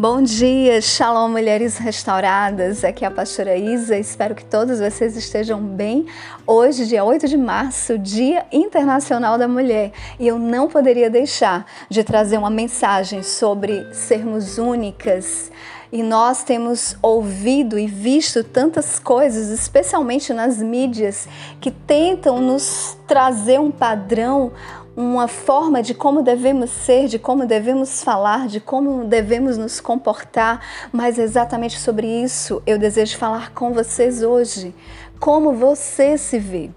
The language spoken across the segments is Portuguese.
Bom dia, Shalom Mulheres Restauradas. Aqui é a pastora Isa. Espero que todos vocês estejam bem. Hoje, dia 8 de março, Dia Internacional da Mulher, e eu não poderia deixar de trazer uma mensagem sobre sermos únicas. E nós temos ouvido e visto tantas coisas, especialmente nas mídias, que tentam nos trazer um padrão, uma forma de como devemos ser, de como devemos falar, de como devemos nos comportar, mas exatamente sobre isso eu desejo falar com vocês hoje. Como você se vê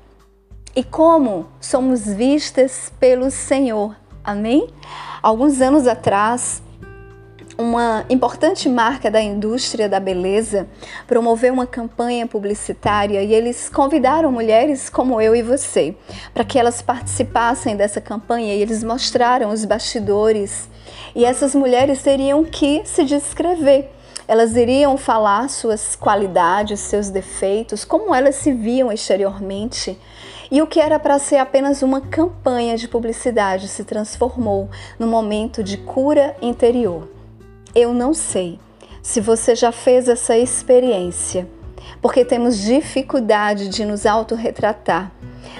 e como somos vistas pelo Senhor. Amém? Alguns anos atrás, uma importante marca da indústria da beleza promoveu uma campanha publicitária e eles convidaram mulheres como eu e você para que elas participassem dessa campanha e eles mostraram os bastidores. E essas mulheres teriam que se descrever. Elas iriam falar suas qualidades, seus defeitos, como elas se viam exteriormente. E o que era para ser apenas uma campanha de publicidade se transformou num momento de cura interior. Eu não sei se você já fez essa experiência, porque temos dificuldade de nos autorretratar.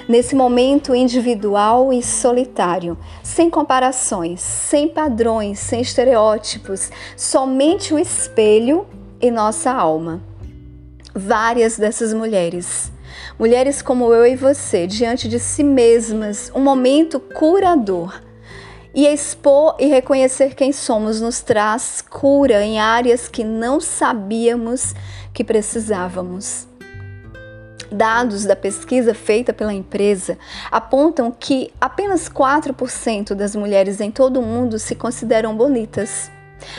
Nesse momento individual e solitário, sem comparações, sem padrões, sem estereótipos, somente o espelho e nossa alma. Várias dessas mulheres, mulheres como eu e você, diante de si mesmas, um momento curador e expor e reconhecer quem somos nos traz cura em áreas que não sabíamos que precisávamos. Dados da pesquisa feita pela empresa apontam que apenas 4% das mulheres em todo o mundo se consideram bonitas.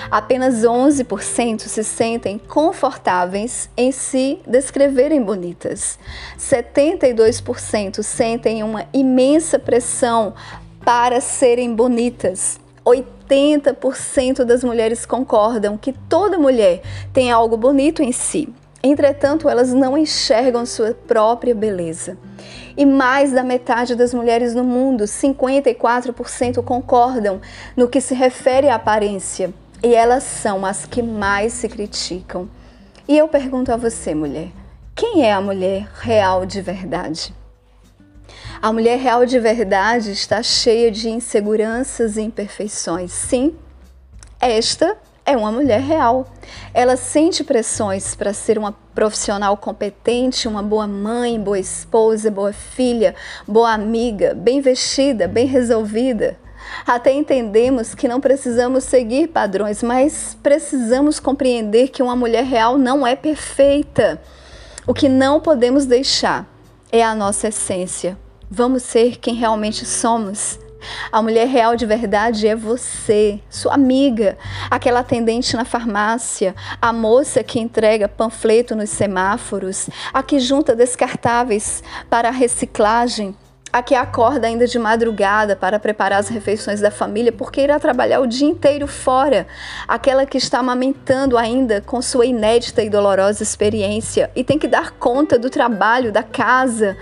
Apenas 11% se sentem confortáveis em se descreverem bonitas. 72% sentem uma imensa pressão para serem bonitas. 80% das mulheres concordam que toda mulher tem algo bonito em si. Entretanto, elas não enxergam sua própria beleza. E mais da metade das mulheres no mundo, 54%, concordam no que se refere à aparência. E elas são as que mais se criticam. E eu pergunto a você, mulher: quem é a mulher real de verdade? A mulher real de verdade está cheia de inseguranças e imperfeições. Sim, esta é uma mulher real. Ela sente pressões para ser uma profissional competente, uma boa mãe, boa esposa, boa filha, boa amiga, bem vestida, bem resolvida. Até entendemos que não precisamos seguir padrões, mas precisamos compreender que uma mulher real não é perfeita. O que não podemos deixar é a nossa essência, Vamos ser quem realmente somos. A mulher real de verdade é você, sua amiga, aquela atendente na farmácia, a moça que entrega panfleto nos semáforos, a que junta descartáveis para a reciclagem, a que acorda ainda de madrugada para preparar as refeições da família porque irá trabalhar o dia inteiro fora, aquela que está amamentando ainda com sua inédita e dolorosa experiência e tem que dar conta do trabalho, da casa.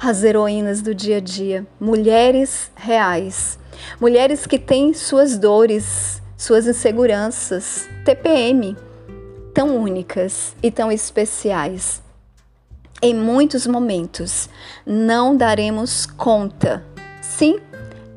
As heroínas do dia a dia, mulheres reais, mulheres que têm suas dores, suas inseguranças, TPM, tão únicas e tão especiais. Em muitos momentos não daremos conta. Sim,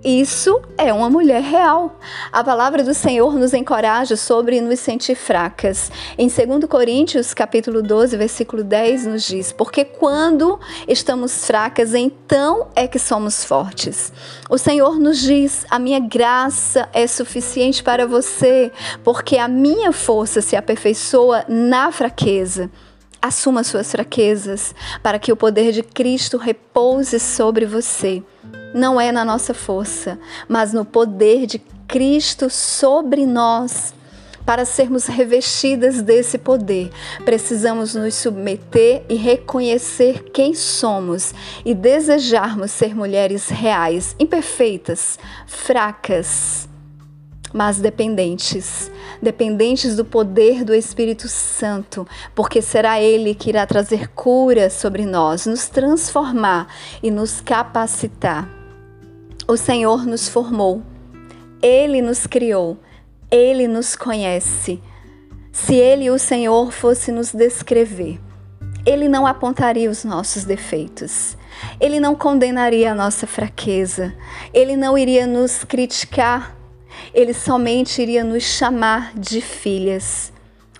isso é uma mulher real. A palavra do Senhor nos encoraja sobre nos sentir fracas. Em 2 Coríntios, capítulo 12, versículo 10, nos diz: "Porque quando estamos fracas, então é que somos fortes". O Senhor nos diz: "A minha graça é suficiente para você, porque a minha força se aperfeiçoa na fraqueza". Assuma suas fraquezas para que o poder de Cristo repouse sobre você não é na nossa força, mas no poder de Cristo sobre nós. Para sermos revestidas desse poder, precisamos nos submeter e reconhecer quem somos e desejarmos ser mulheres reais, imperfeitas, fracas, mas dependentes, dependentes do poder do Espírito Santo, porque será Ele que irá trazer cura sobre nós, nos transformar e nos capacitar. O Senhor nos formou, Ele nos criou, Ele nos conhece. Se Ele, o Senhor, fosse nos descrever, Ele não apontaria os nossos defeitos, Ele não condenaria a nossa fraqueza, Ele não iria nos criticar, Ele somente iria nos chamar de filhas,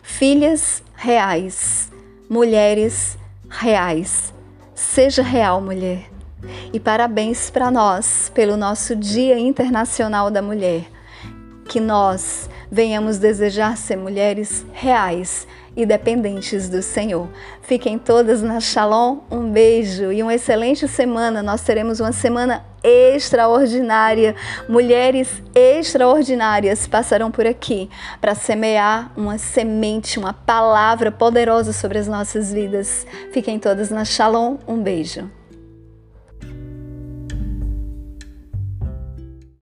filhas reais, mulheres reais. Seja real, mulher. E parabéns para nós pelo nosso Dia Internacional da Mulher. Que nós venhamos desejar ser mulheres reais e dependentes do Senhor. Fiquem todas na Shalom. Um beijo e uma excelente semana. Nós teremos uma semana extraordinária. Mulheres extraordinárias passarão por aqui para semear uma semente, uma palavra poderosa sobre as nossas vidas. Fiquem todas na Shalom. Um beijo.